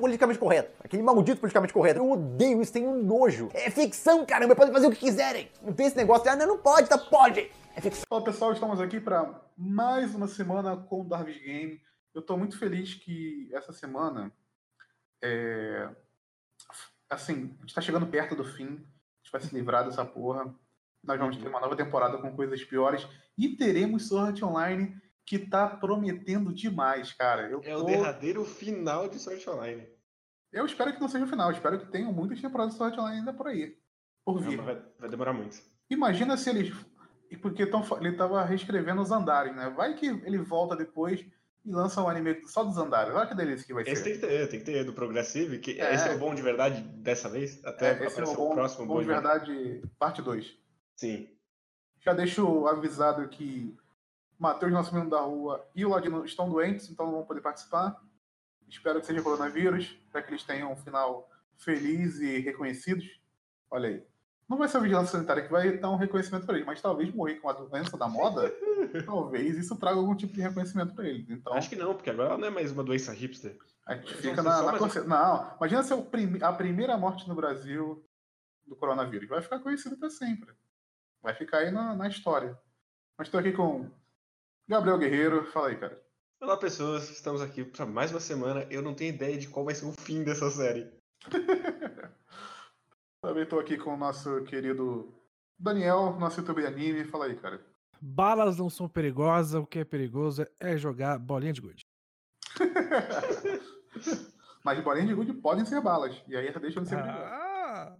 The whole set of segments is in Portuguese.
politicamente correto. Aquele maldito politicamente correto. Eu odeio isso, tenho nojo. É ficção, caramba, podem fazer o que quiserem. Não tem esse negócio de, ah, não, não pode, tá? Pode. É ficção. Fala pessoal, estamos aqui para mais uma semana com o Darvis Game. Eu estou muito feliz que essa semana, é... assim, a gente está chegando perto do fim. A gente vai se livrar dessa porra. Nós vamos ter uma nova temporada com coisas piores. E teremos Sword Online, que tá prometendo demais, cara. Eu É o tô- derradeiro final de Sword Online. Eu espero que não seja o final. Espero que tenham muitas temporadas de Sword Online ainda por aí. Por Não, vir. mas vai, vai demorar muito. Imagina se eles. Porque tão, ele tava reescrevendo os andares, né? Vai que ele volta depois e lança um anime só dos andares. Olha que delícia que vai Esse ser. tem que ter, tem que ter do Progressive, que É. esse é o bom de verdade dessa vez, até É, esse é o o, bom, próximo bom de verdade, parte 2. Sim. Já deixo avisado que Matheus Nascimento da Rua e o Ladino estão doentes, então não vão poder participar. Espero que seja coronavírus, para que eles tenham um final feliz e reconhecidos. Olha aí. Não vai ser a vigilância sanitária que vai dar um reconhecimento para eles, mas talvez morrer com a doença da moda, talvez isso traga algum tipo de reconhecimento para eles. Então, Acho que não, porque agora não é mais uma doença hipster. a gente fica na, na. Não, imagina ser o prime- a primeira morte no Brasil do coronavírus. Vai ficar conhecido para sempre. Vai ficar aí na, na história. Mas estou aqui com Gabriel Guerreiro. Fala aí, cara. Olá, pessoas, estamos aqui para mais uma semana. Eu não tenho ideia de qual vai ser o fim dessa série. Também estou aqui com o nosso querido Daniel, nosso YouTube anime. Fala aí, cara. Balas não são perigosas, o que é perigoso é jogar bolinha de gude. Mas bolinhas de gude podem ser balas. E aí deixa de ser perigoso. Ah,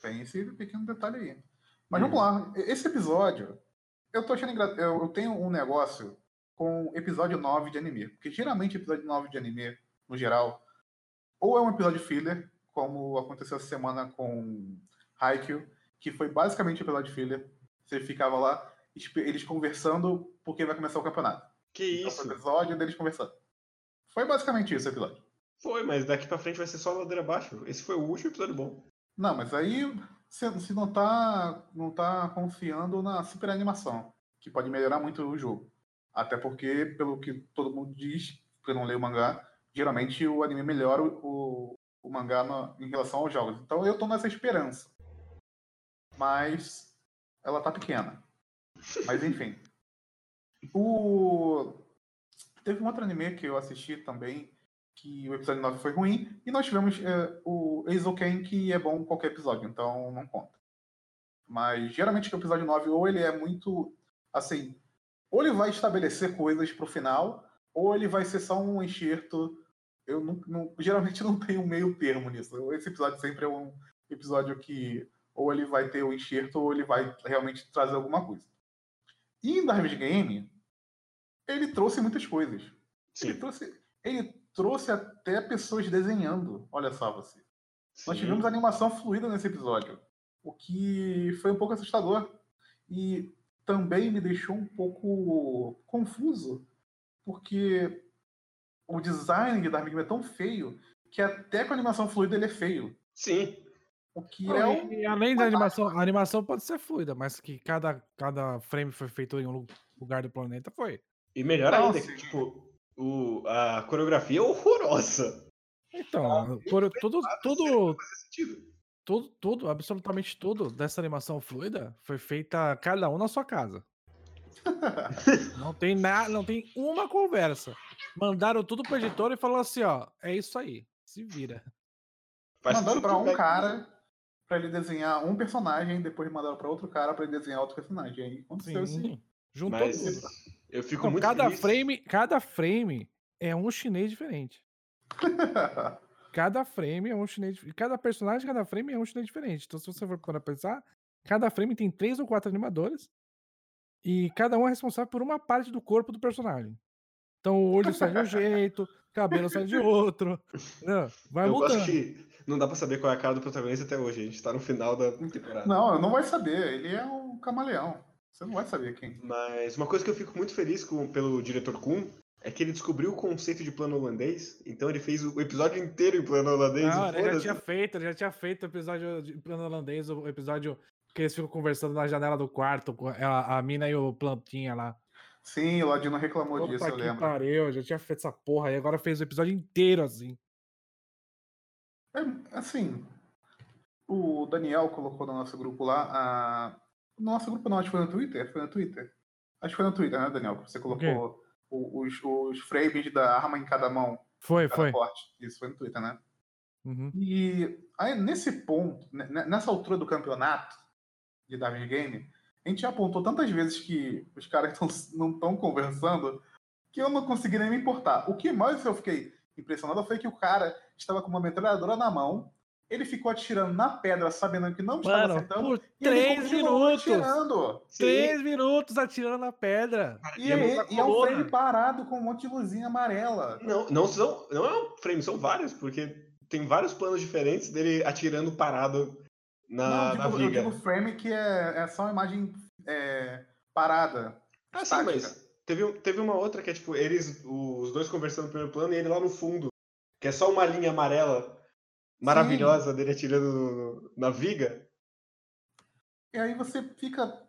Tem esse pequeno detalhe aí. Mas vamos lá. Esse episódio, eu tô achando engraçado. Eu, eu tenho um negócio com episódio 9 de anime. Porque geralmente episódio 9 de anime, no geral, ou é um episódio filler, como aconteceu essa semana com Haikyuu, que foi basicamente um episódio filler. Você ficava lá, eles conversando porque vai começar o campeonato. Que Então, isso? foi o episódio deles conversando. Foi basicamente isso o episódio. Foi, mas daqui pra frente vai ser só ladeira abaixo. Esse foi o último episódio bom. Não, mas aí você você não tá, não tá confiando na super animação, que pode melhorar muito o jogo. Até porque, pelo que todo mundo diz, que eu não leio o mangá, geralmente o anime melhora o, o mangá na- em relação aos jogos. Então eu tô nessa esperança. Mas ela tá pequena. Mas enfim. O... Teve um outro anime que eu assisti também, que o episódio 9 foi ruim, e nós tivemos é, o Eizouken, que é bom qualquer episódio, então não conta. Mas geralmente o episódio 9, ou ele é muito, assim, ou ele vai estabelecer coisas pro final, ou ele vai ser só um enxerto. Eu não, não- geralmente não tenho um meio termo nisso. Esse episódio sempre é um episódio que ou ele vai ter o enxerto, ou ele vai realmente trazer alguma coisa. E em Darwin Game, ele trouxe muitas coisas. Ele Sim. trouxe, ele trouxe até pessoas desenhando. Olha só você. Nós Sim. tivemos animação fluida nesse episódio, o que foi um pouco assustador e também me deixou um pouco confuso, porque o design de Darwin é tão feio que até com a animação fluida ele é feio. Sim. O que Não, é um... e além da animação, a animação pode ser fluida, mas que cada, cada frame foi feito em um lu- lugar do planeta foi. E melhor Não, ainda, que, tipo, o, a coreografia é horrorosa. Então, por- tudo, tudo, tudo, tudo, absolutamente tudo dessa animação fluida foi feita cada um na sua casa. Não tem nada, não tem uma conversa. Mandaram tudo pro editor e falou assim, ó, é isso aí, se vira. Mandaram pra um né? cara pra ele desenhar um personagem, depois mandaram pra outro cara pra ele desenhar outro personagem. Aí aconteceu assim. Juntou Mas tudo. eu fico Não, muito cada feliz. frame, cada frame é um chinês diferente. Cada frame é um chinês. Cada personagem, cada frame é um chinês diferente. Então, se você for para pensar, cada frame tem três ou quatro animadores. E cada um é responsável por uma parte do corpo do personagem. Então, o olho sai de um jeito, o cabelo sai de outro. Não, vai eu mudando. gosto que não dá pra saber qual é a cara do protagonista até hoje. A gente tá no final da temporada. não, não vai saber. Ele é um camaleão. Você não vai saber quem. Mas uma coisa que eu fico muito feliz com, pelo diretor Kuhn é que ele descobriu o conceito de plano holandês. Então ele fez o episódio inteiro em plano holandês. Não, e ele já tinha feito, ele já tinha feito o episódio de plano holandês, o episódio que eles ficam conversando na janela do quarto, com a, a mina e o plantinha lá. Sim, o Ladino reclamou Puta disso, eu que lembro. pariu, já tinha feito essa porra aí, agora fez o episódio inteiro assim. É, assim, o Daniel colocou no nosso grupo lá, a... no nosso grupo não, acho que foi no Twitter, foi no Twitter. Acho que foi no Twitter, né, Daniel? Que você colocou o- os, os frames da arma em cada mão, Foi, cada foi. porte. Isso foi no Twitter, né? Uhum. E aí, nesse ponto, né, né, nessa altura do campeonato de Davis Game, a gente já apontou tantas vezes que os caras tão- não estão conversando que eu não consegui nem me importar. O que mais eu fiquei impressionado foi que o cara estava com uma metralhadora na mão, ele ficou atirando na pedra sabendo que não estava Mano, acertando, por e ele três minutos. atirando. Três minutos atirando na pedra. E, e é e é um frame parado com um monte de luzinha amarela. Não, não são. Não é um frame, são vários, porque tem vários planos diferentes dele atirando parado na, não, eu na digo, eu viga. digo frame que é, é só uma imagem é, parada. Ah, sim, mas teve, teve uma outra que é tipo, eles, os dois conversando no primeiro plano e ele lá no fundo. Que é só uma linha amarela maravilhosa dele atirando no- na viga. E aí você fica.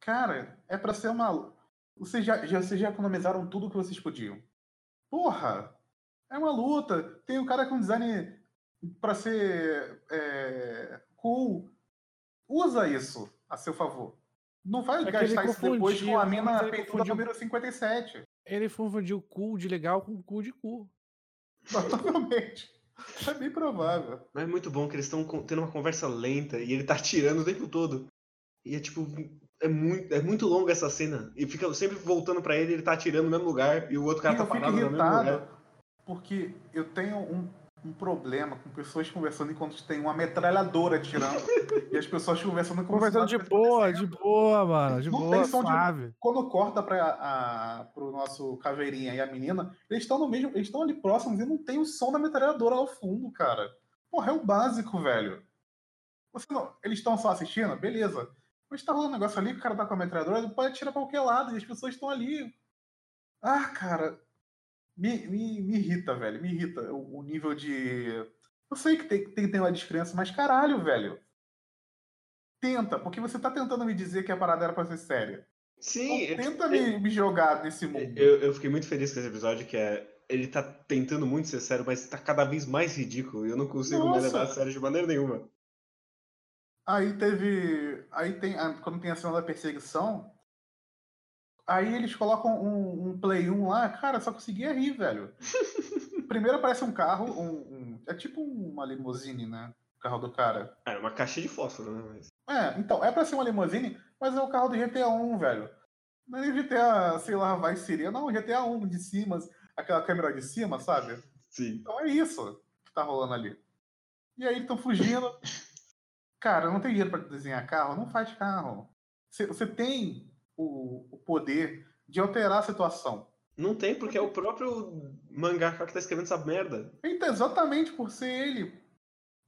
Cara, é pra ser uma. Vocês já, já, vocês já economizaram tudo que vocês podiam. Porra! É uma luta. Tem um cara com design pra ser é, cool. Usa isso a seu favor. Não vai É gastar isso depois com a mina peituda número 57. Ele confundiu cu de legal com cu de cu. Provavelmente. É bem provável. Mas é muito bom que eles estão tendo uma conversa lenta e ele tá atirando o tempo todo. E é tipo. É muito, é muito longa essa cena. E fica sempre voltando pra ele, ele tá atirando no mesmo lugar e o outro cara E tá parado no mesmo lugar. porque eu tenho um, um problema com pessoas conversando enquanto tem uma metralhadora atirando e as pessoas conversando Conversando de boa, de boa, mano. De Não boa, tem som de- suave. Quando corta para a, pro nosso caveirinha e a menina, eles estão no mesmo, eles estão ali próximos e não tem o som da metralhadora ao fundo, cara. Porra, é o básico, velho. Você não, eles estão só assistindo, beleza. Mas tá rolando um negócio ali, que o cara tá com a metralhadora, ele pode atirar pra qualquer lado e as pessoas estão ali. Ah, cara. Me, me, me irrita, velho. Me irrita o, o nível de. Eu sei que tem, tem, tem uma descrença, mas caralho, velho. Tenta, porque você tá tentando me dizer que a parada era pra ser séria. Sim, Então, tenta é- me, me jogar nesse mundo. Eu, eu fiquei muito feliz com esse episódio, que é. Ele tá tentando muito ser sério, mas tá cada vez mais ridículo. E eu não consigo me Nossa. levar a sério de maneira nenhuma. Aí teve. Aí tem. Quando tem a cena da perseguição. Aí eles colocam um, um Play 1 lá, cara, só conseguia rir, velho. Primeiro aparece um carro, um, um- é tipo uma limusine, né? O carro do cara. Ah, é uma caixa de fósforo, né? Mas... É, então, é pra ser uma limusine, mas é o carro do GTA 1, velho. Não é GTA, sei lá, vai seria, não, GTA 1 de cima, aquela câmera de cima, sabe? Sim. Então é isso que tá rolando ali. E aí eles estão fugindo. Cara, não tem dinheiro pra desenhar carro? Não faz carro. Você tem o, o poder de alterar a situação. Não tem, porque é o próprio mangaka que tá escrevendo essa merda. Então, exatamente por ser ele.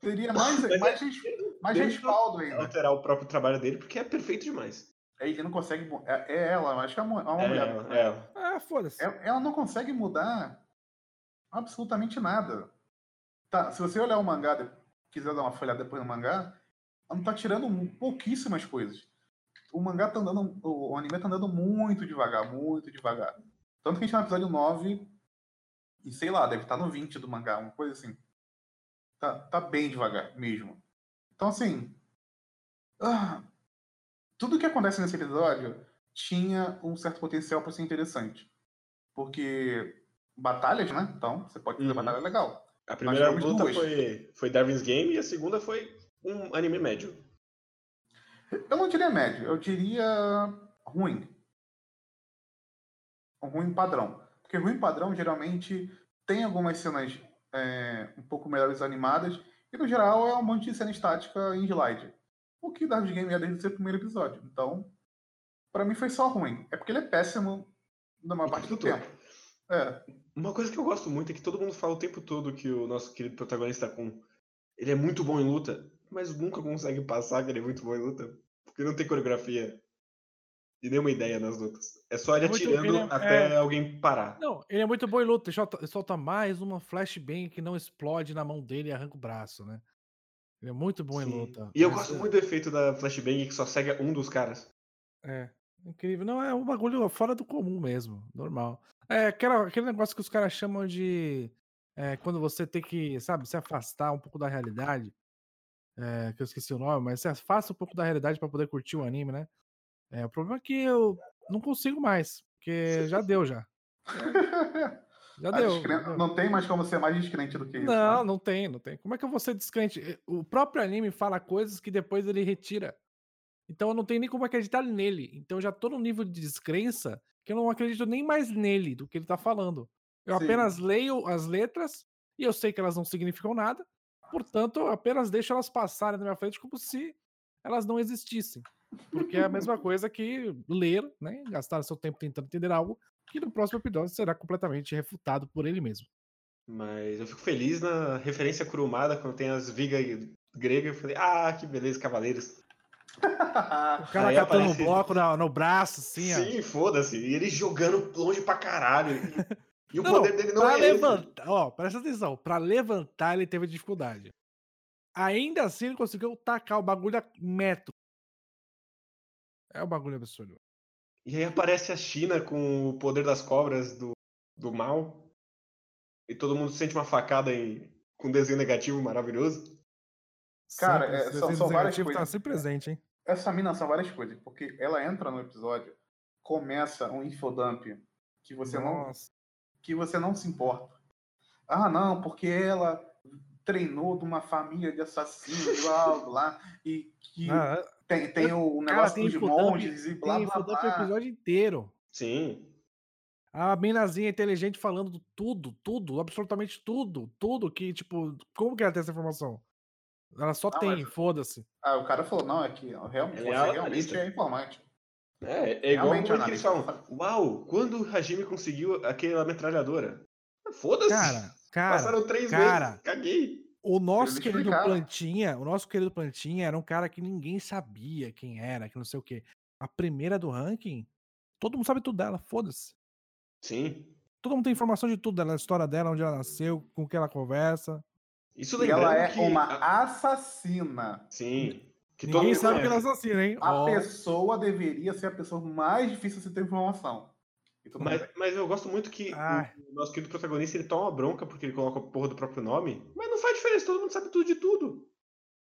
Teria mais, mais, res- mais respaldo ainda. Alterar o próprio trabalho dele, porque é perfeito demais. Aí Ele não consegue. É, é ela, acho que é uma, é uma É, mulher. ela, é ela. Ah, foda-se. É- Ela não consegue mudar absolutamente nada. Tá, se você olhar o mangá, quiser dar uma folhada depois no mangá, ela não tá tirando pouquíssimas coisas. O mangá tá andando, o anime tá andando muito devagar, muito devagar. Tanto que a gente tá no episódio 9, e sei lá, deve estar no 20 do mangá, uma coisa assim. Tá, tá bem devagar mesmo. Então, assim. ah, tudo que acontece nesse episódio tinha um certo potencial para ser interessante. Porque batalhas, né? Então, você pode fazer Uhum. batalha legal. A primeira luta duas. foi, foi Darwin's Game e a segunda foi um anime médio. Eu não diria médio, eu diria ruim. Um ruim padrão. Porque ruim padrão geralmente tem algumas cenas é, um pouco melhores animadas, e no geral é um monte de cena estática em slide. O que Dark Game é desde o seu primeiro episódio. Então, pra mim foi só ruim. É porque ele é péssimo numa O parte do tempo tempo. É. Uma coisa que eu gosto muito é que todo mundo fala o tempo todo que o nosso querido protagonista com ele é muito bom em luta, mas nunca consegue passar que ele é muito bom em luta, porque não tem coreografia e nenhuma ideia nas lutas. É só ele É muito- atirando ele é- até alguém parar. Não, ele é muito bom em luta. Ele solta, mais uma flashbang que não explode na mão dele e arranca o braço, né? Ele é muito bom em Sim. luta. E eu Mas, gosto é- muito do efeito da flashbang que só cega um dos caras. É, incrível. Não, é um bagulho fora do comum mesmo, normal. É aquela, aquele negócio que os caras chamam de é, quando você tem que, sabe, se afastar um pouco da realidade. É, que eu esqueci o nome, mas se afasta um pouco da realidade pra poder curtir o anime, né? É, o problema é que eu não consigo mais, porque já deu já. Já A deu. descren- já. Não tem mais como ser mais descrente do que isso. Não, né? não tem, não tem. Como é que eu vou ser descrente? O próprio anime fala coisas que depois ele retira. Então eu não tenho nem como acreditar nele. Então eu já tô num nível de descrença que eu não acredito nem mais nele do que ele tá falando. Eu Sim. apenas leio as letras e eu sei que elas não significam nada. Portanto, eu apenas deixo elas passarem na minha frente como se elas não existissem. Porque é a mesma coisa que ler, né? Gastar seu tempo tentando entender algo que no próximo episódio será completamente refutado por ele mesmo. Mas eu fico feliz na referência curumada quando tem as vigas gregas. Eu falei, ah, que beleza, cavaleiros. O cara Aí catando um aparece- bloco na- no braço, assim, ó. Sim, foda-se. E ele jogando longe pra caralho. E, o Não, poder dele não pra é esse. levantar, ó, presta atenção, pra levantar ele teve dificuldade. Ainda assim ele conseguiu tacar o bagulho a metro. É um bagulho absurdo. E aí aparece a China com o poder das cobras do, do mal. E todo mundo sente uma facada em, com um desenho negativo maravilhoso. Cara, Sempre, é, esse são- desenho são várias negativo tá coisas. sempre presente, hein? Essa mina são várias coisas, porque ela entra no episódio, começa um infodump que você não Nossa. Que você não se importa. Ah, não, porque ela treinou de uma família de assassinos, blá, blá, e que Ah, tem, tem o cara, negócio tem dos monges e blá, tem blá, infodump o blá. episódio inteiro. Sim. A minazinha inteligente falando tudo, tudo, absolutamente tudo, tudo que, tipo, como que ela tem essa informação? Ela só Não, tem, mas- foda-se. Ah, o cara falou, não, é que realmente, é você realmente é informante. É, é igual que eles falam. Uau, quando o Hajime conseguiu aquela metralhadora? Foda-se. Cara, cara, Passaram três cara. meses. Caguei. O nosso querido explicaram. Plantinha, o nosso querido Plantinha era um cara que ninguém sabia quem era, que não sei o quê. A primeira do ranking, todo mundo sabe tudo dela, foda-se. Sim. Todo mundo tem informação de tudo dela, a história dela, onde ela nasceu, com quem ela conversa. Isso E ela é que... uma assassina. Sim. Que todo ninguém mundo sabe que ela é conhece. assassina, hein? A Ó, pessoa deveria ser a pessoa mais difícil de se ter informação. Mas, mas eu gosto muito que Ai. o nosso querido protagonista ele toma bronca porque ele coloca a porra do próprio nome, mas não faz diferença, todo mundo sabe tudo de tudo.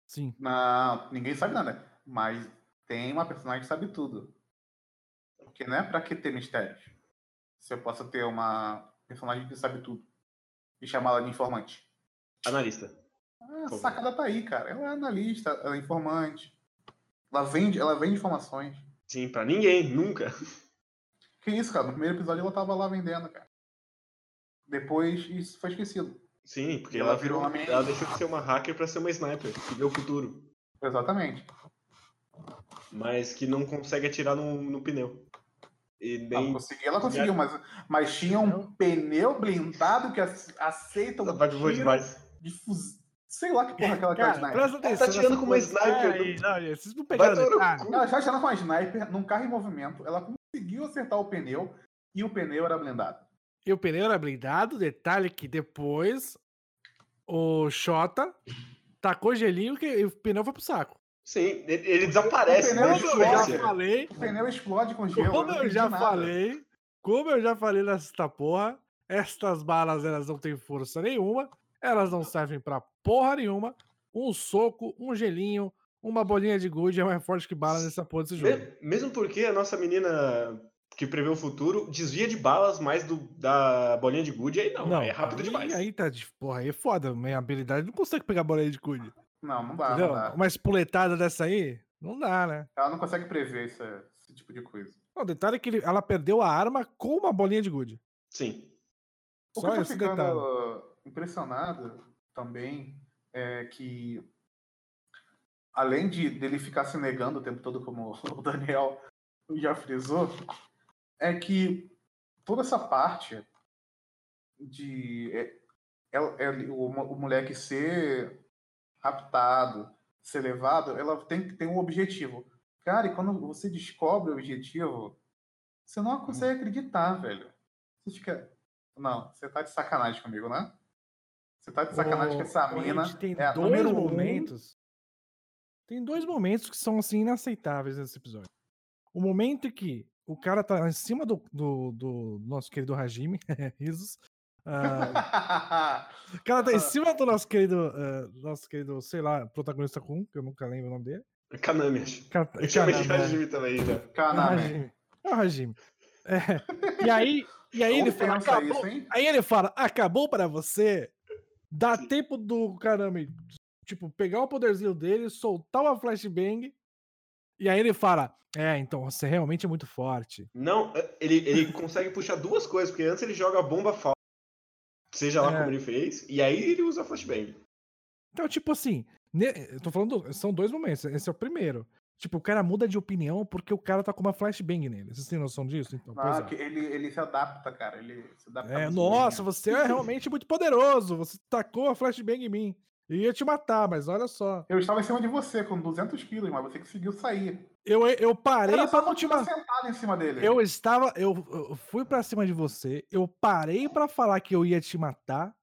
Sim. Não, ninguém sabe nada. Mas tem uma personagem que sabe tudo. Porque não é pra que ter mistérios. Se eu possa ter uma personagem que sabe tudo. E chamá-la de informante. Analista. Ah, a Por sacada tá aí, cara. Ela é analista, ela é informante. Ela vende, ela vende informações. Sim, pra ninguém, nunca. Que isso, cara? No primeiro episódio ela tava lá vendendo, cara. Depois isso foi esquecido. Sim, porque Ela ela virou. uma Ela deixou de ser uma hacker pra ser uma sniper, que vê o futuro. Exatamente. Mas que não consegue atirar no, no pneu. E Ela nem. conseguiu, ela conseguiu, mas, mas tinha um pneu blindado que ace- aceita um tiro demais. de fuz... Sei lá que porra aquela que é a Cara, sniper. presta atenção. tá atirando nessa com uma sniper aí, não, gente, vocês não pegaram. Ela já atirando com uma sniper num carro em movimento. Ela conseguiu acertar o pneu e o pneu era blindado. E o pneu era blindado, detalhe que depois o Xota tacou gelinho que e o pneu foi pro saco. Sim, ele, ele desaparece. pneu né? é Como eu já falei, O pneu explode com gelo. como não eu já nada. falei, como eu já falei nesta porra, estas balas elas não têm força nenhuma, elas não servem pra porra nenhuma. Um soco, um gelinho, uma bolinha de gude é mais forte que bala nessa porra desse jogo. Me- Mesmo porque a nossa menina que prevê o futuro desvia de balas mais do, da bolinha de gude, aí não, aí é rápido aí- demais. Aí tá de porra, aí é foda. Minha habilidade não consegue pegar bolinha de gude. Não, não dá, não dá. Uma espoletada dessa aí, não dá, né? Ela não consegue prever esse, esse tipo de coisa. O detalhe é que ele- ela perdeu a arma com uma bolinha de gude. Sim. O que Só eu tô esse ficando detalhe. Impressionado também é que, além de dele ficar se negando o tempo todo, como o Daniel já frisou, é que toda essa parte de é, é- é o, o moleque ser raptado, ser levado, ela tem que ter um objetivo. Cara, e quando você descobre o objetivo, você não consegue acreditar, velho. Você fica. Não, você tá de sacanagem comigo, né? Você tá de sacanagem com essa mina. gente, tem é dois número um. momentos. Tem dois momentos que são assim inaceitáveis nesse episódio. O momento em que o cara tá em cima do, do, do nosso querido Hajime, risos, Ah, o cara tá em cima do nosso querido, eh, nosso querido, sei lá, protagonista com, que eu nunca lembro o nome dele. Kanami, acho. Eu chamei de. Hajime também já. Hajime. É o Hajime. É. E aí, e aí ele fala, acabou, isso, hein? aí ele fala, acabou pra você? Dá Sim. tempo do Kaname, tipo, pegar o poderzinho dele, soltar uma flashbang, e aí ele fala, é, então você realmente é muito forte. Não, ele, ele consegue puxar duas coisas, porque antes ele joga a bomba falsa, seja lá É. como ele fez, e aí ele usa a flashbang. Então, tipo assim, eu tô falando, são dois momentos. Esse é o primeiro. Tipo, o cara muda de opinião porque o cara tá com uma flashbang nele. Vocês têm noção disso? Então, pois Não, é. que ele, ele se adapta, cara. Ele se adapta É, nossa, bem. você é realmente muito poderoso. Você tacou a flashbang em mim. Eu ia te matar, mas olha só. Eu estava em cima de você com 200 quilos, mas você conseguiu sair. Eu, eu parei Era pra não te matar. sentado em cima dele. Eu estava. Eu, eu fui pra cima de você. Eu parei pra falar que eu ia te matar.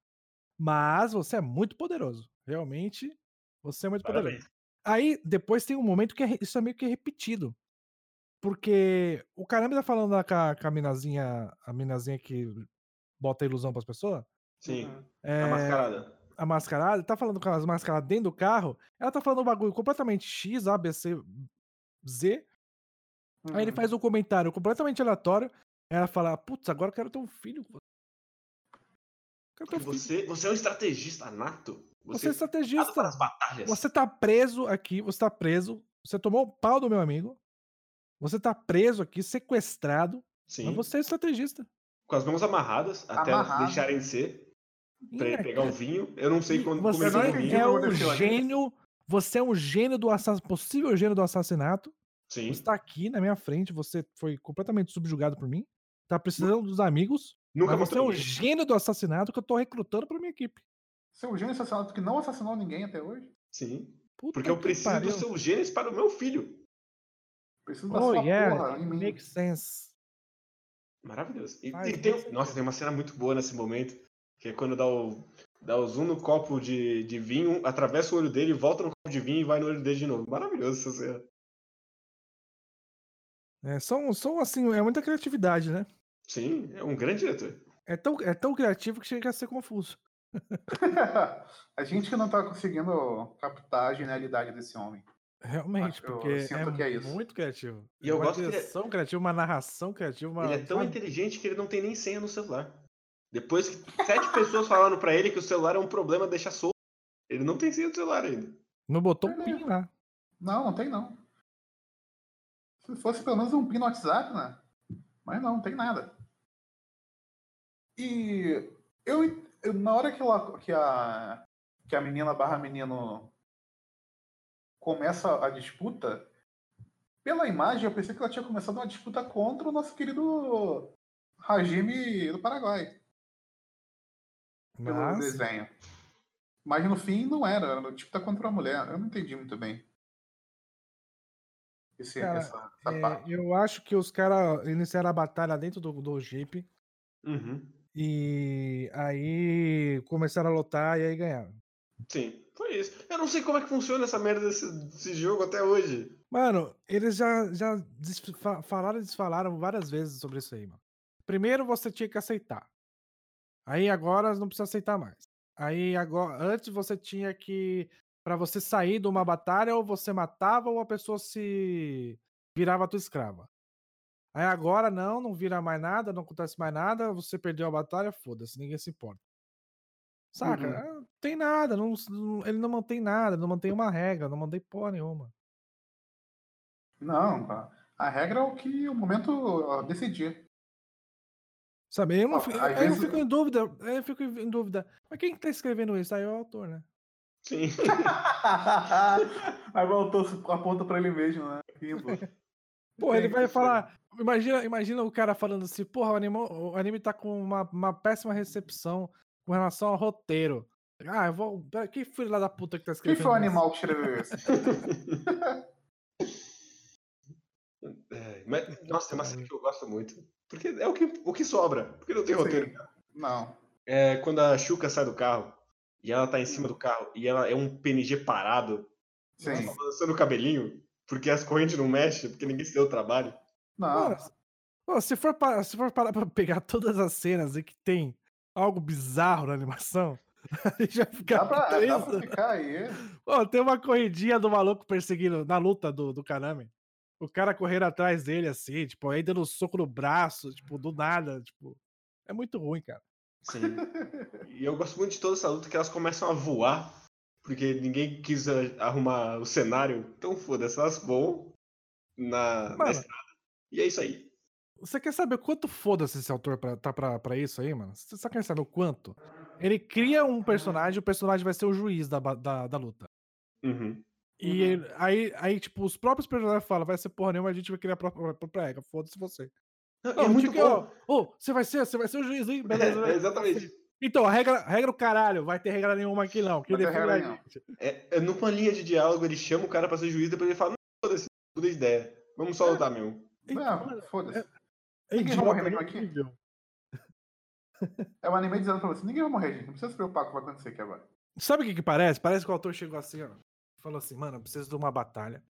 Mas você é muito poderoso. Realmente, você é muito poderoso. Aí, depois tem um momento que é isso é meio que repetido. Porque o caramba tá falando lá com a, com a minazinha, a minazinha que bota ilusão pras pessoas. Sim, Uhum. É, a mascarada. a mascarada, tá falando com as mascaradas dentro do carro. Ela tá falando um bagulho completamente X, A, B, C, Z. Aí ele Uhum. faz um comentário completamente aleatório. Ela fala: Putz, agora eu quero ter um filho. Quero ter um filho. Você, você é um estrategista nato. Você é Você, estrategista. para as batalhas. Você tá preso aqui, você tá preso. Você tomou o pau do meu amigo. Você tá preso aqui, sequestrado. Sim, Mas você é estrategista. com as mãos amarradas, até Amarrado. deixarem de ser, pra ele Ih, pegar um vinho. Eu não sei quando você começou não o vinho. é um gênio. Você é um gênio do assassinato, possível gênio do assassinato. Sim, Você tá aqui na minha frente, você foi completamente subjugado por mim. Tá precisando dos amigos. nunca mas você é um gênio do assassinato que eu tô recrutando pra minha equipe. Seu gênio assassinato que não assassinou ninguém até hoje. Sim, Puta porque eu preciso pariu. dos seus genes para o meu filho. Preciso da Oh, sua yeah, porra em mim. makes sense. Maravilhoso. E, Faz e tem, nossa, tem uma cena muito boa nesse momento, que é quando dá o, dá o zoom no copo de, de vinho, atravessa o olho dele, volta no copo de vinho e vai no olho dele de novo. Maravilhoso essa cena. É, são, são assim, é muita criatividade, né? Sim, é um grande diretor. É tão, é tão criativo que chega a ser confuso. a gente que não tá conseguindo captar a genialidade desse homem. Realmente, Acho- porque é, que é isso. muito criativo. E eu uma gosto que ele é- direção criativa, uma narração criativa, uma. Ele é tão inteligente que ele não tem nem senha no celular. Depois que sete pessoas falaram pra ele que o celular é um problema, deixa solto. Ele não tem senha do celular ainda. Não botou um Ele é- pin lá. Não, não tem não. Se fosse pelo menos um pin no WhatsApp, né? Mas não, não tem nada. E eu- na hora que, ela, que, a, que a menina barra menino começa a disputa, pela imagem eu pensei que ela tinha começado uma disputa contra o nosso querido Hajime do Paraguai, pelo Mas. desenho. Mas no fim não era, era uma disputa contra a mulher. Eu não entendi muito bem. Esse, Cara, essa, essa é, parte. eu acho que os caras iniciaram a batalha dentro do, do Jeep. Uhum. E aí começaram a lutar e aí ganharam. Sim, foi isso. Eu não sei como é que funciona essa merda desse, desse jogo até hoje. Mano, eles já, já falaram e desfalaram várias vezes sobre isso aí, mano. Primeiro você tinha que aceitar. Aí agora não precisa aceitar mais. Aí agora, antes você tinha que. Pra você sair de uma batalha, ou você matava ou a pessoa se virava tua escrava. Aí agora não, não vira mais nada, não acontece mais nada, você perdeu a batalha, foda-se, ninguém se importa. Saca? Uhum. Ah, Não tem nada, não- ele não mantém nada, não mantém uma regra, não mantém porra nenhuma. Não, a, a regra é o que o momento decidir. Sabe, eu não, Ó, fi- às aí eu vezes- fico em dúvida, aí eu fico em dúvida. Mas quem que tá escrevendo isso? Aí é o autor, né? Sim. Aí voltou, aponta pra ele mesmo, né? Rindo. Pô, ele vai falar. Imagina, imagina o cara falando assim, porra, o anime, o anime tá com uma, uma péssima recepção com relação ao roteiro. Ah, eu vou. pera, Que filho lá da puta que tá Quem escrevendo? foi o isso? animal que escreveu isso? É, mas, nossa, tem uma cena que eu gosto muito. Porque é o que, o que sobra. Porque não tem roteiro. Sim. Não. É quando a Xuca sai do carro e ela tá em cima do carro e ela é um PNG parado, Sim. ela tá balançando o cabelinho, porque as correntes não mexem, porque ninguém se deu o trabalho. Não. Mano, se for, se for parar pra pegar todas as cenas e que tem algo bizarro na animação, a gente vai ficar Dá pra, dá pra ficar aí. Pô, tem uma corridinha do maluco perseguindo na luta do, do Kaname. O cara correndo atrás dele, assim, tipo, aí dando soco no braço, tipo, do nada, tipo. É muito ruim, cara. Sim. E eu gosto muito de toda essa luta que elas começam a voar, porque ninguém quis eh, arrumar o cenário. Então foda-se, elas voam na, na estrada. E é isso aí. Você quer saber o quanto foda-se esse autor pra, tá pra, pra isso aí, mano? Você só quer saber o quanto? Ele cria um personagem, o personagem vai ser o juiz da, da, da luta. Uhum. E Uhum. ele- aí, aí, tipo, os próprios personagens falam, vai ser porra nenhuma, a gente vai criar a própria própria regra, foda-se você. Não, e Ô, é muito Tico, bom. ô, ô, você vai ser, você vai ser o juiz, hein? Beleza, É, exatamente. Então, a regra, a regra o caralho, vai ter regra nenhuma aqui não, que Vai ter define regra a gente. É, é numa linha de diálogo, ele chama o cara pra ser juiz, depois ele fala, não, foda-se, muda de ideia. Vamos só lutar mesmo. Não, foda-se. É Ninguém vai morrer é aqui. incrível. É um anime dizendo pra você, ninguém vai morrer, gente. Não precisa se preocupar com o que vai acontecer aqui agora. Sabe o que que parece? Parece que o autor chegou assim, ó. Falou assim, mano, eu preciso de uma batalha.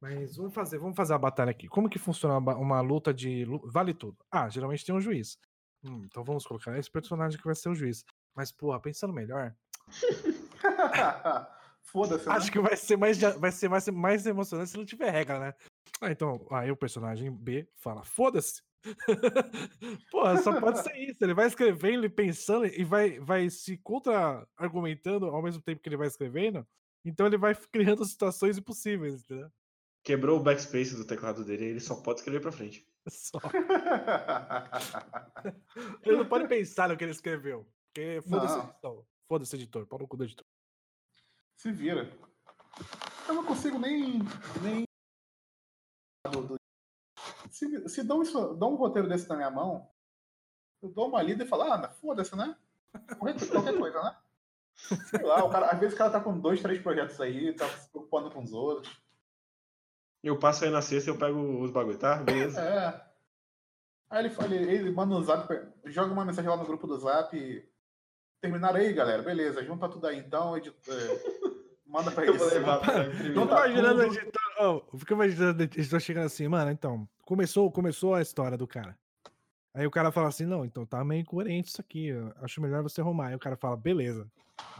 Mas vamos fazer, vamos fazer a batalha aqui. Como que funciona uma, uma luta de. Vale tudo. Ah, geralmente tem um juiz. Hum, então vamos colocar esse personagem que vai ser o juiz. Mas, porra, pensando melhor, Foda-se, né? acho que vai ser mais, vai ser mais, mais emocionante se não tiver regra, né? Ah, então, aí o personagem B fala, foda-se. Porra, só pode ser isso. Ele vai escrevendo e pensando e vai, vai se contra-argumentando ao mesmo tempo que ele vai escrevendo. Então ele vai criando situações impossíveis, entendeu? Quebrou o backspace do teclado dele, ele só pode escrever pra frente. Só. Ele não pode pensar no que ele escreveu. Porque foda-se editor. Foda-se editor. Pau no cu do editor. Se vira. Eu não consigo nem. nem... do- do- Se, se dão, isso, dão um roteiro desse na minha mão, eu dou uma lida e falo, ah, foda-se, né? Qualquer, qualquer coisa, né? Sei lá, o cara, às vezes o cara tá com dois, três projetos aí, tá se preocupando com os outros. Eu passo aí na sexta e eu pego os bagulho, tá? Beleza. É. Aí ele, fala- ele, ele manda um zap, joga uma mensagem lá no grupo do zap. e, Terminaram aí, galera. Beleza, junta tudo aí então. é, manda pra Eu ele. vou levar pra Eu imprimir. tô tá imaginando o Oh, fica imaginando o editor chegando assim, mano, então. Começou, começou a história do cara. Aí o cara fala assim, não, então tá meio incoerente isso aqui. eu Acho melhor você arrumar. Aí o cara fala, beleza.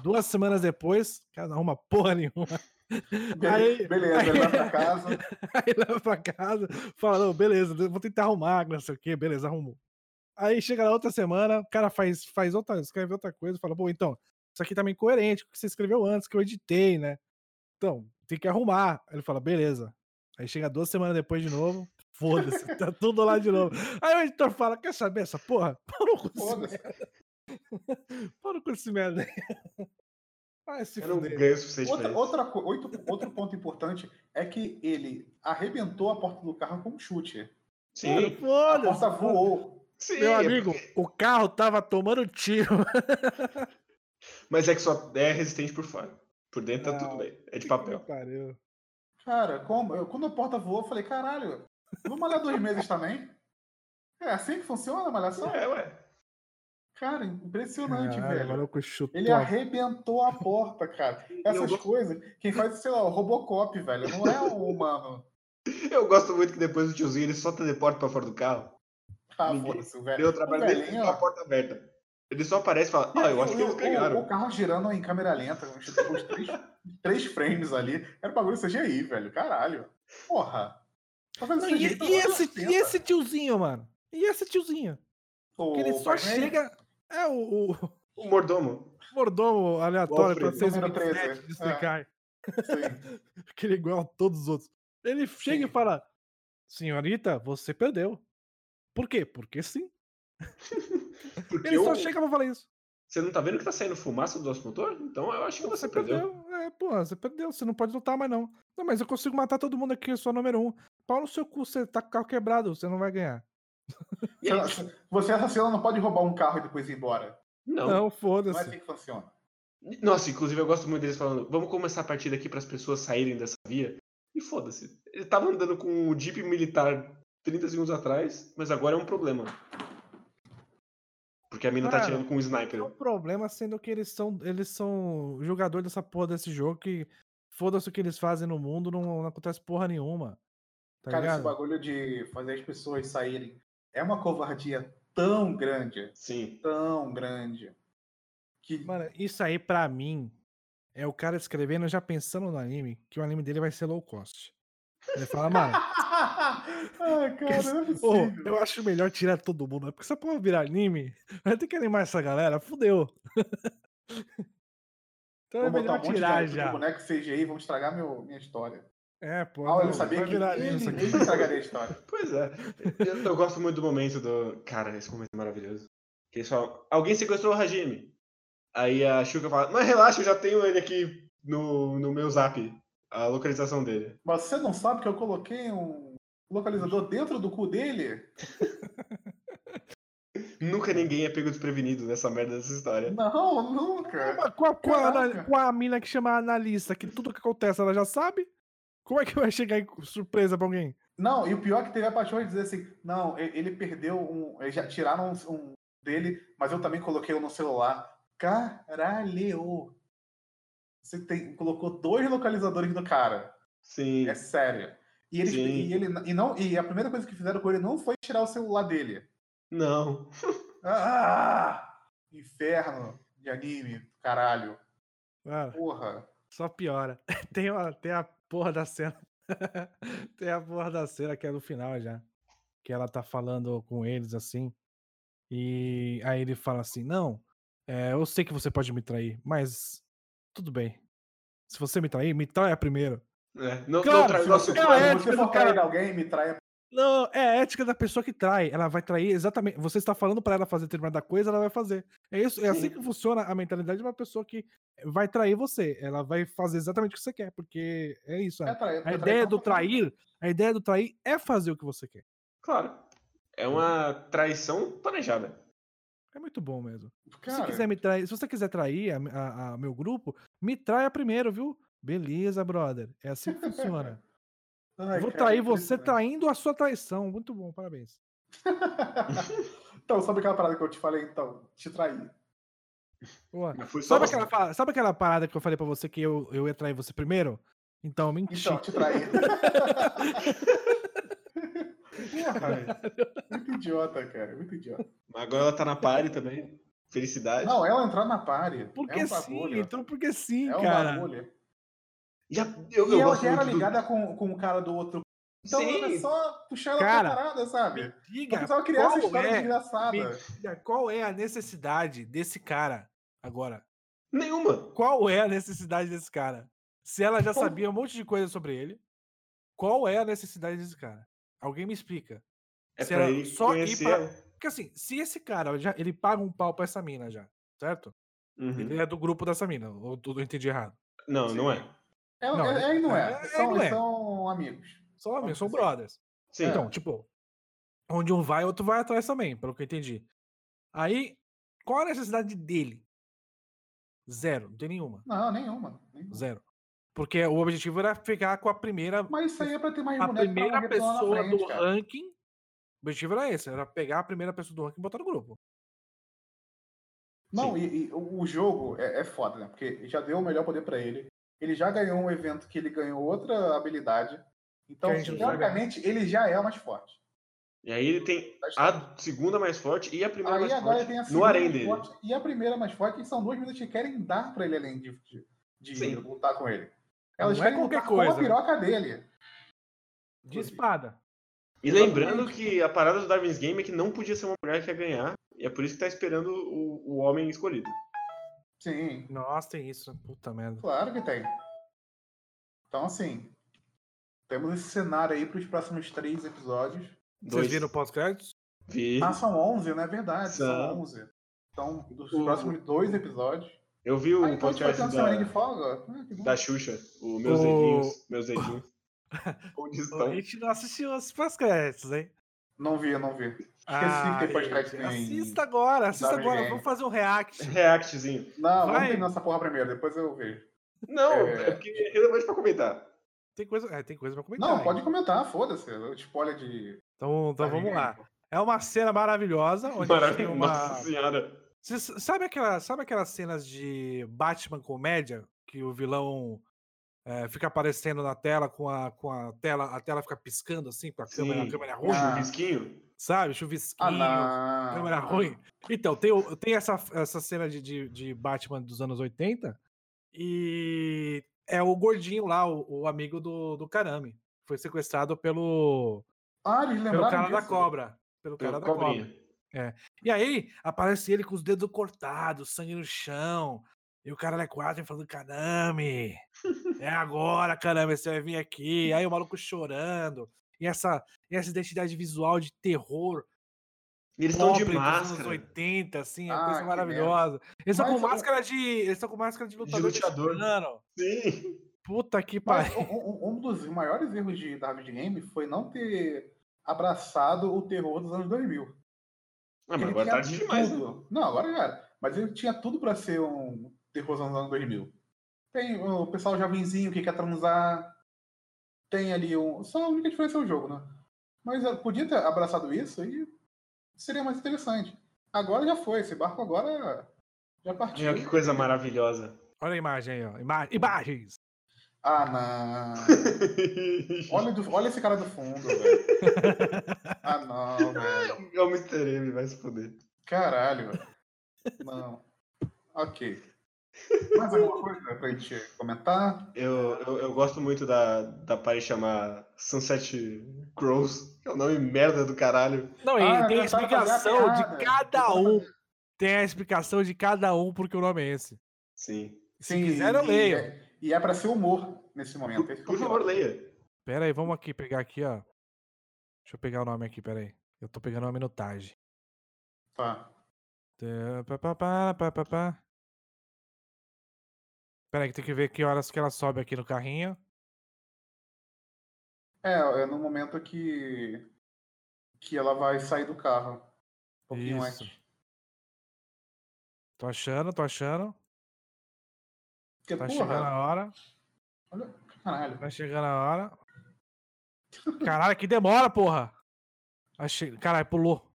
Duas semanas depois, o cara não arruma porra nenhuma. Aí- Beleza, aí- ele vai pra casa. Aí leva pra casa, fala, não, beleza, eu vou tentar arrumar, não sei o que, beleza, arrumou. Aí chega na outra semana, o cara faz, faz outra, escreve outra coisa, fala, pô, então, isso aqui tá meio incoerente com o que você escreveu antes, que eu editei, né? Então, tem que arrumar. Aí ele fala, beleza. Aí chega duas semanas depois de novo, foda-se, tá tudo lá de novo. Aí o editor fala, quer saber essa porra? Cu desse Foda-se. merda. Pau no cu desse merda aí. Vai se Eu não fuder. ganho o suficiente Outra, outra, outro, outro ponto importante é que ele arrebentou a porta do carro com um chute. Sim, A Foda-se. porta voou. sim. Meu é amigo, o carro tava tomando tiro. Mas é que só é resistente por fora. Por dentro tá Não. tudo bem. É de papel. Pariu. Cara, como? Eu- quando a porta voou, eu falei, caralho, vou malhar dois meses também? É assim que funciona a malhação? É, ué. Cara, impressionante, Caralho, velho. o Ele arrebentou a porta, cara. Essas Eu- coisas, quem faz, sei lá, o Robocop, velho, não é um humano. Eu gosto muito que depois o tiozinho ele só teleporta pra fora do carro. Ah, foda-se, o velho. Deu o trabalho o dele velhinho, com a porta aberta. Ele só aparece e fala, ah, eu acho que eles o- ganharam. O, o carro girando em câmera lenta, uns, uns três, três frames ali. Era um bagulho CGI, velho. Caralho. Porra. Tá Não, e, e esse, 1980. e esse tiozinho, mano? E esse tiozinho? O Que ele só Velho? chega. É o, o O mordomo. mordomo aleatório pra vocês número 13, de explicar. Sim. Que ele é igual a todos os outros. Ele chega Sim. e fala: Senhorita, você perdeu. Por quê? Porque sim. Porque Ele só eu- chega pra falar isso. Você não tá vendo que tá saindo fumaça do nosso motor? Então eu acho que você, Você perdeu. perdeu. É, pô, você perdeu. Você não pode lutar mais, não. Não, mas eu consigo matar todo mundo aqui, eu sou número um. Pau no seu cu, você tá com o carro quebrado, você não vai ganhar. E aí- Você- assassino, não pode roubar um carro e depois ir embora. Não. Não, Não é foda-se. assim que funciona. Nossa, inclusive eu gosto muito deles falando, vamos começar a partir daqui para as pessoas saírem dessa via. E foda-se. Ele tava andando com o Jeep militar 30 segundos atrás, mas agora é um problema. Porque a mina tá Cara, atirando com um sniper. É um problema sendo que eles são, eles são jogadores dessa porra desse jogo que foda-se o que eles fazem no mundo, não, não acontece porra nenhuma. Tá Cara, esse ligado? bagulho de fazer as pessoas saírem é uma covardia tão grande, Sim. tão grande. Que Mano, isso aí pra mim é o cara escrevendo já pensando no anime, que o anime dele vai ser low cost. Ele fala, mano, Ai, cara, não é Ô, possível. eu acho melhor tirar todo mundo, né? porque se a porra virar anime, vai ter que animar essa galera, fudeu. então é Vou botar melhor um tirar já. boneco CGI, vão estragar meu, minha história. É, pô. Ah, eu não, sabia que virar ele, isso aqui. ele estragaria a história. Pois é. Eu, eu gosto muito do momento do. Cara, esse momento é maravilhoso. Que eles falam, alguém sequestrou o Hajime. Aí a Shuka fala, mas relaxa, eu já tenho ele aqui no, no meu zap. A localização dele. Mas você não sabe que eu coloquei um localizador dentro do cu dele? Nunca ninguém é pego desprevenido nessa merda dessa história. Não, nunca. Com a, com, a, com a mina que chama analista, que tudo que acontece ela já sabe? Como é que vai chegar em surpresa pra alguém? Não, e o pior é que teve a paixão de dizer assim, não, ele perdeu um. Eles já tiraram um, um dele, mas eu também coloquei um no celular. Caralho! Você tem, colocou dois localizadores do cara. Sim. É sério. E, eles, Sim. e, ele, e, não, e a primeira coisa que fizeram com ele não foi tirar o celular dele. Não. Ah! Inferno de anime, caralho. Mano, Porra. só piora. Tem, uma, tem a porra da cena. tem a porra da cena que é no final já. Que ela tá falando com eles assim. E aí ele fala assim: Não, é, eu sei que você pode me trair, mas tudo bem. Se você me trair, me traia primeiro. É, não, Claro, não trai Se você, é a se ética você do for cara. trair alguém, me traia. Não, é a ética da pessoa que trai. Ela vai trair exatamente. Você está falando pra ela fazer determinada coisa, ela vai fazer. É isso, é assim Sim. que funciona a mentalidade de uma pessoa que vai trair você. Ela vai fazer exatamente o que você quer, porque é isso. É é. trair, A ideia do trair, a ideia do trair é fazer o que você quer. Claro. É uma traição planejada. É muito bom mesmo. Se Cara, você quiser me trair, se você quiser trair a, a- a meu grupo, me traia primeiro, viu? Beleza, brother. É assim que funciona. ai, Eu vou cara, trair é você traindo a sua traição. Muito bom, parabéns. então, sabe aquela parada que eu te falei, então? Te trair. Sabe aquela, sabe aquela parada que eu falei pra você que eu, eu ia trair você primeiro? Então, menti. Então, te trair. Porra, muito idiota, cara. Muito idiota. Mas Agora ela tá na party também. Felicidade. Não, ela entrar na party. Porque é um sim, bagulho. então porque sim, é um cara. bagulho. E, a, eu, E eu ela já era muito do- ligada com, com o cara do outro. Então Sim. era só puxar ela Cara, pra parada, sabe? Me Eu diga, precisava criar essa qual história é, desgraçada. me diga qual é a necessidade desse cara agora? Nenhuma. Qual é a necessidade desse cara? Se ela já Pô. sabia um monte de coisa sobre ele, qual é a necessidade desse cara? Alguém me explica. É Se pra só ir pra-. Porque assim, se esse cara já ele paga um pau pra essa mina já, certo? Uhum. Ele é do grupo dessa mina, ou eu entendi errado. Não, não é. É, Não, é, é e não é. é- é são, não é. são amigos. São amigos, são brothers. Sim. Então, tipo, onde um vai, outro vai atrás também, pelo que eu entendi. Aí, qual a necessidade dele? Zero, não tem nenhuma. Não, nenhuma. nenhuma. Zero. Porque o objetivo era ficar com a primeira, Mas isso aí é pra ter mais a primeira pessoa frente, do cara. ranking. O objetivo era esse, era pegar a primeira pessoa do ranking e botar no grupo. Não, e, e o jogo é, é foda, né? Porque já deu o melhor poder pra ele. Ele já ganhou um evento que ele ganhou outra habilidade. Então, teoricamente, ele já é o mais forte. E aí ele tem a segunda mais forte e a primeira Aí mais agora forte tem a no mais dele. forte e a primeira mais forte, que são duas meninas que querem dar pra ele além de, de, de lutar com ele. Elas Não é qualquer coisa, com a piroca dele. De espada. E lembrando que a parada do Darwin's Game é que não podia ser uma mulher que ia ganhar. E é por isso que tá esperando o, o homem escolhido. Sim, Nossa, tem isso. Puta merda. claro que tem. Então, assim, temos esse cenário aí pros próximos três episódios. Vocês Dois. viram o pós-créditos? Vi. Ah, são 11, não é verdade? São São. 11. Então, dos O- próximos dois episódios. Eu vi o Ah, então a podcast uma da, de folga? Ah, da Xuxa, o Meus O- Dedinhos. Meus Dedinhos. Onde A estão? gente não assistiu os pós-créditos, hein? Não vi, não vi. Esqueci Ah, que tem pós-crédito gente, em- Assista agora, assista agora. Vamos fazer um react. Reactzinho. Não, Vai. vamos terminar essa porra primeiro, depois eu vejo. Não, É. é porque é relevante pra comentar. Tem coisa, é, tem coisa pra comentar. Não, hein? pode comentar, foda-se. Spoiler de. Então, então Darwin vamos lá. É uma cena maravilhosa. Onde a Maravilha. uma... Nossa senhora. Sabe, aquela, sabe aquelas cenas de Batman comédia que o vilão é, fica aparecendo na tela com a, com a tela, a tela fica piscando assim com a câmera, a Sim. câmera Um roxa? Ah. risquinho. sabe? Ah, Chuvisquinho, não. câmera ruim. Então, tem, tem essa, essa cena de, de, de Batman dos anos 80 e é o gordinho lá, o, o amigo do, do Karami. Foi sequestrado pelo, Ah, pelo cara da disso? cobra. Pelo Pelo cara da cobra. Cobrinha. E aí aparece ele com os dedos cortados, sangue no chão. E o cara é quatro falando: Carame, é agora, caramba, você vai vir aqui. Aí o maluco chorando. E essa, e essa identidade visual de terror. E eles estão de dos anos máscara. 80, assim, é Ah, coisa maravilhosa. Eles estão com máscara de. Eles estão com máscara de lutador. lutador. mexicano. Sim. Puta que pariu. um, um- um dos maiores erros de David Game foi não ter abraçado o terror dos anos 2000. Ah, mas agora tinha tarde demais, né? tudo. Não, agora já era. Mas ele tinha tudo pra ser um terror dos anos 2000. Tem o pessoal jovenzinho que quer transar. Tem ali um. Só a única diferença é o jogo, né? Mas eu podia ter abraçado isso e seria mais interessante. Agora já foi. Esse barco agora já partiu. Meu, que coisa maravilhosa. Olha a imagem aí, ó. Ima- imagens. Ah, não. Olha, do- olha esse cara do fundo, velho. Ah, não, velho. É o Mr. M, vai se foder. Caralho, velho. Não. Ok. Mais alguma coisa pra gente comentar? Eu, eu, eu gosto muito da, da parede chamar Sunset Crows, que é o nome merda do caralho. Não, e Ah, tem a a explicação de cada um. Tem a explicação de cada um porque o nome é esse. Sim. Se quiser, eu leio. é- E é pra ser humor nesse momento. Por, é por o pior. favor, leia. Pera aí, vamos aqui pegar aqui, ó. Deixa eu pegar o nome aqui, pera aí. Eu tô pegando uma minutagem. Tá. Tá, pá, pá, pá, pá, pá, pá. Pera aí, que tem que ver que horas que ela sobe aqui no carrinho. É, é no momento que. que ela vai sair do carro. Um pouquinho Isso. antes. Tô achando, tô achando. Porque, Tá chegando porra, a hora. olha. Caralho. Tá chegando a hora. Caralho, que demora, porra! Achei... Caralho, pulou.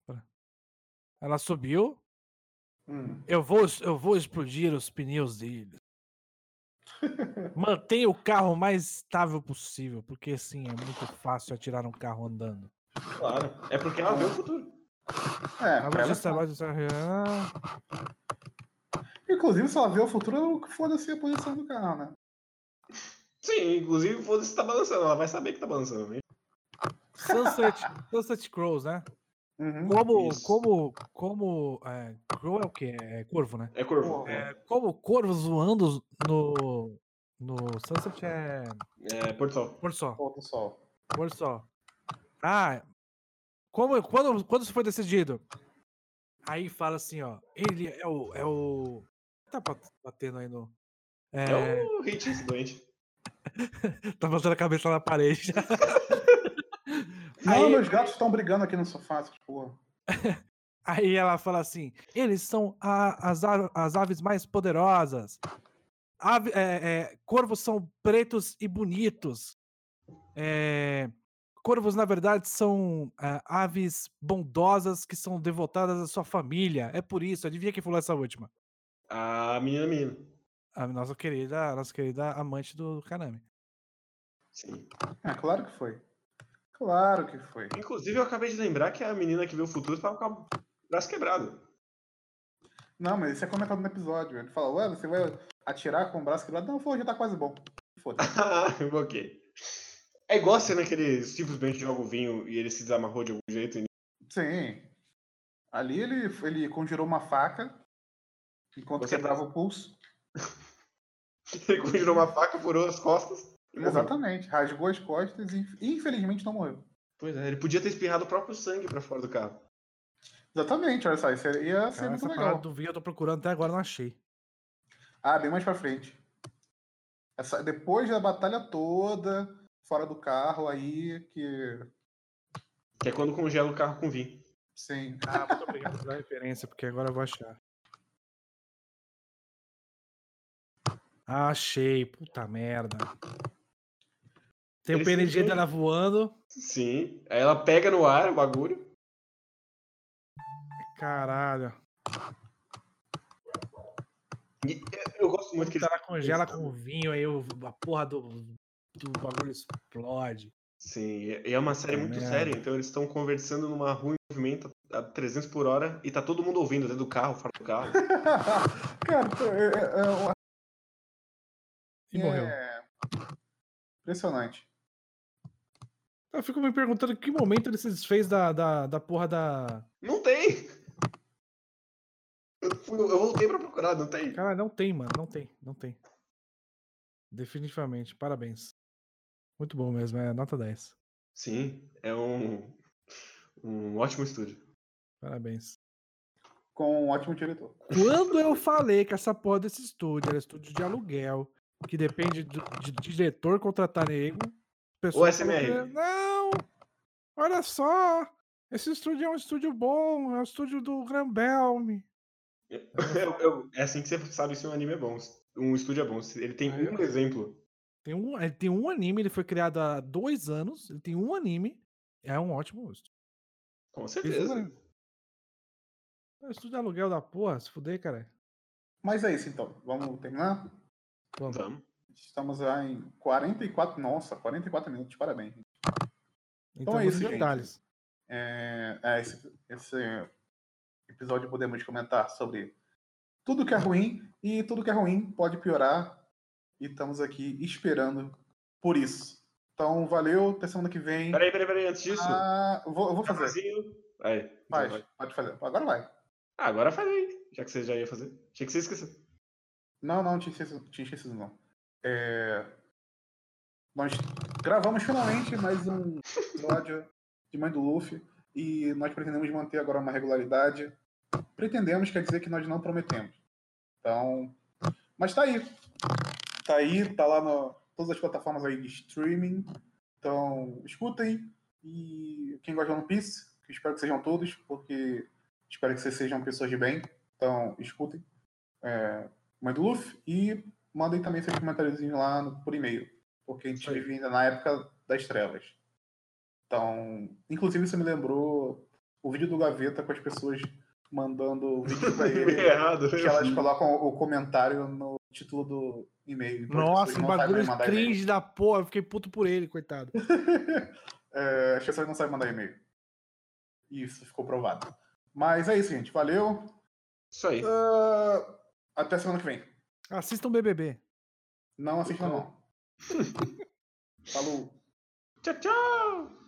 Ela subiu. Hum. Eu vou, eu vou explodir os pneus dele. Mantenha o carro o mais estável possível, porque assim é muito fácil atirar um carro andando. Claro. É porque ela vê o futuro. É, ela vai desarrear. Inclusive, se ela vê o futuro, foda-se a posição do carro, né? Sim, inclusive, foda-se tá balançando. Ela vai saber que tá balançando. né? Sunset, Sunset Crows, né? Uhum. Como, Isso. como, como, é, crow é o quê? É corvo, né? É corvo. Porra. É, como corvos voando no, no Sunset é É, Porto Sol. por sol. por só. Ah, como, quando, quando isso foi decidido? Aí fala assim, ó, ele é o, é o, tá bat- batendo aí no, é, É o hit esse doente. tá batendo a cabeça na parede. Não, Aí- meus gatos estão brigando aqui no sofá, porra. Aí ela fala assim: eles são a- as, a- as aves mais poderosas. Ave- é, é, corvos são pretos e bonitos. É, corvos, na verdade, são é, aves bondosas que são devotadas à sua família. É por isso. Adivinha quem falou essa última? A menina menina. A nossa querida, a nossa querida amante do Kanami. Sim. É, claro que foi. Claro que foi. Inclusive, eu acabei de lembrar que a menina que vê o futuro tava com o braço quebrado. Não, mas isso é comentado no episódio. Ele fala, ué, você vai atirar com o braço quebrado? Não, falou, já tá quase bom. Foda-se. Ok. É igual a cena que ele simplesmente joga o vinho e ele se desamarrou de algum jeito. e- Sim. Ali ele, ele conjurou uma faca enquanto Você- quebrava o pulso. Ele uma faca, furou as costas e. Exatamente. Rasgou as costas e infelizmente não morreu. Pois é, ele podia ter espirrado o próprio sangue pra fora do carro. Exatamente, olha só, isso ia ser Cara, muito essa legal. do vinho eu tô procurando até agora, não achei. Ah, bem mais pra frente. Essa, depois da batalha toda, fora do carro, aí que. Que é quando congela o carro com vinho. Sim. Ah, muito obrigado pela referência, porque agora eu vou achar. Achei, puta merda. Tem o PNG dela voando. Sim. Aí ela pega no ar o bagulho. Caralho. E eu gosto muito que eles ela congela com vinho, aí o- a porra do, do bagulho explode. Sim, e é uma série muito merda. séria, então eles estão conversando numa rua em movimento a 300 por hora e tá todo mundo ouvindo dentro do carro, fora do carro. Cara, é, é- é uma- E morreu. é impressionante. Eu fico me perguntando que momento ele se desfez da, da, da porra da. Não tem! Eu, fui- eu voltei pra procurar, não tem. Cara, não tem, mano. Não tem, não tem. Definitivamente. Parabéns. Muito bom mesmo, é nota 10. Sim, é um, um ótimo estúdio. Parabéns. Com um ótimo diretor. Quando eu falei que essa porra desse estúdio era estúdio de aluguel, que depende do- de, de diretor contratar nego, o SMR. não, olha só, esse estúdio é um estúdio bom, é um estúdio do Grambelme. Eu- eu- é assim que você sabe se um anime é bom. Um estúdio é bom. Ele tem Aí, um exemplo. Tem um, ele tem um anime, ele foi criado há dois anos, ele tem um anime, é um ótimo estúdio. Com certeza. É um estúdio de aluguel da porra, se fuder, cara. Mas é isso então. Vamos terminar? Vamos. Vamos. Estamos já em 44. Nossa, 44 minutos, parabéns. gente. Então, é isso, detalhes. É, é, esse, esse episódio podemos comentar sobre tudo que é ruim e tudo que é ruim pode piorar. E estamos aqui esperando por isso. Então, valeu. Até semana que vem. Peraí, peraí, peraí. Antes disso, Ah, vou, eu vou fazer. jabazinho. Aí, então Faz, vai. pode fazer. Agora vai. Ah, agora faz aí. Já que você já ia fazer. Tinha que você esquecer. Não, não, tinha esquecido, tinha esquecido não. É, Nós gravamos finalmente mais um episódio de Mãe do Luffy e nós pretendemos manter agora uma regularidade. Pretendemos, quer dizer que nós não prometemos. Então, mas tá aí. Tá aí, tá lá no todas as plataformas aí de streaming. Então, escutem e quem gosta de One Piece, que espero que sejam todos, porque espero que vocês sejam pessoas de bem. Então, escutem. É, Mãe do Luffy e mandem também seus comentários lá no- por e-mail, porque a gente Isso aí. vive ainda na época das trevas. Então, inclusive você me lembrou o vídeo do Gaveta com as pessoas mandando vídeo pra ele, Errado. que elas colocam o comentário no título do e-mail. Então as Nossa, bagulho cringe da porra, eu fiquei puto por ele, coitado. É, as pessoas não sabem mandar e-mail. Isso, ficou provado. Mas é isso, gente. Valeu. Isso aí. Ah, até semana que vem. Assistam BBB. Não assistam, não. Falou. Tchau, tchau.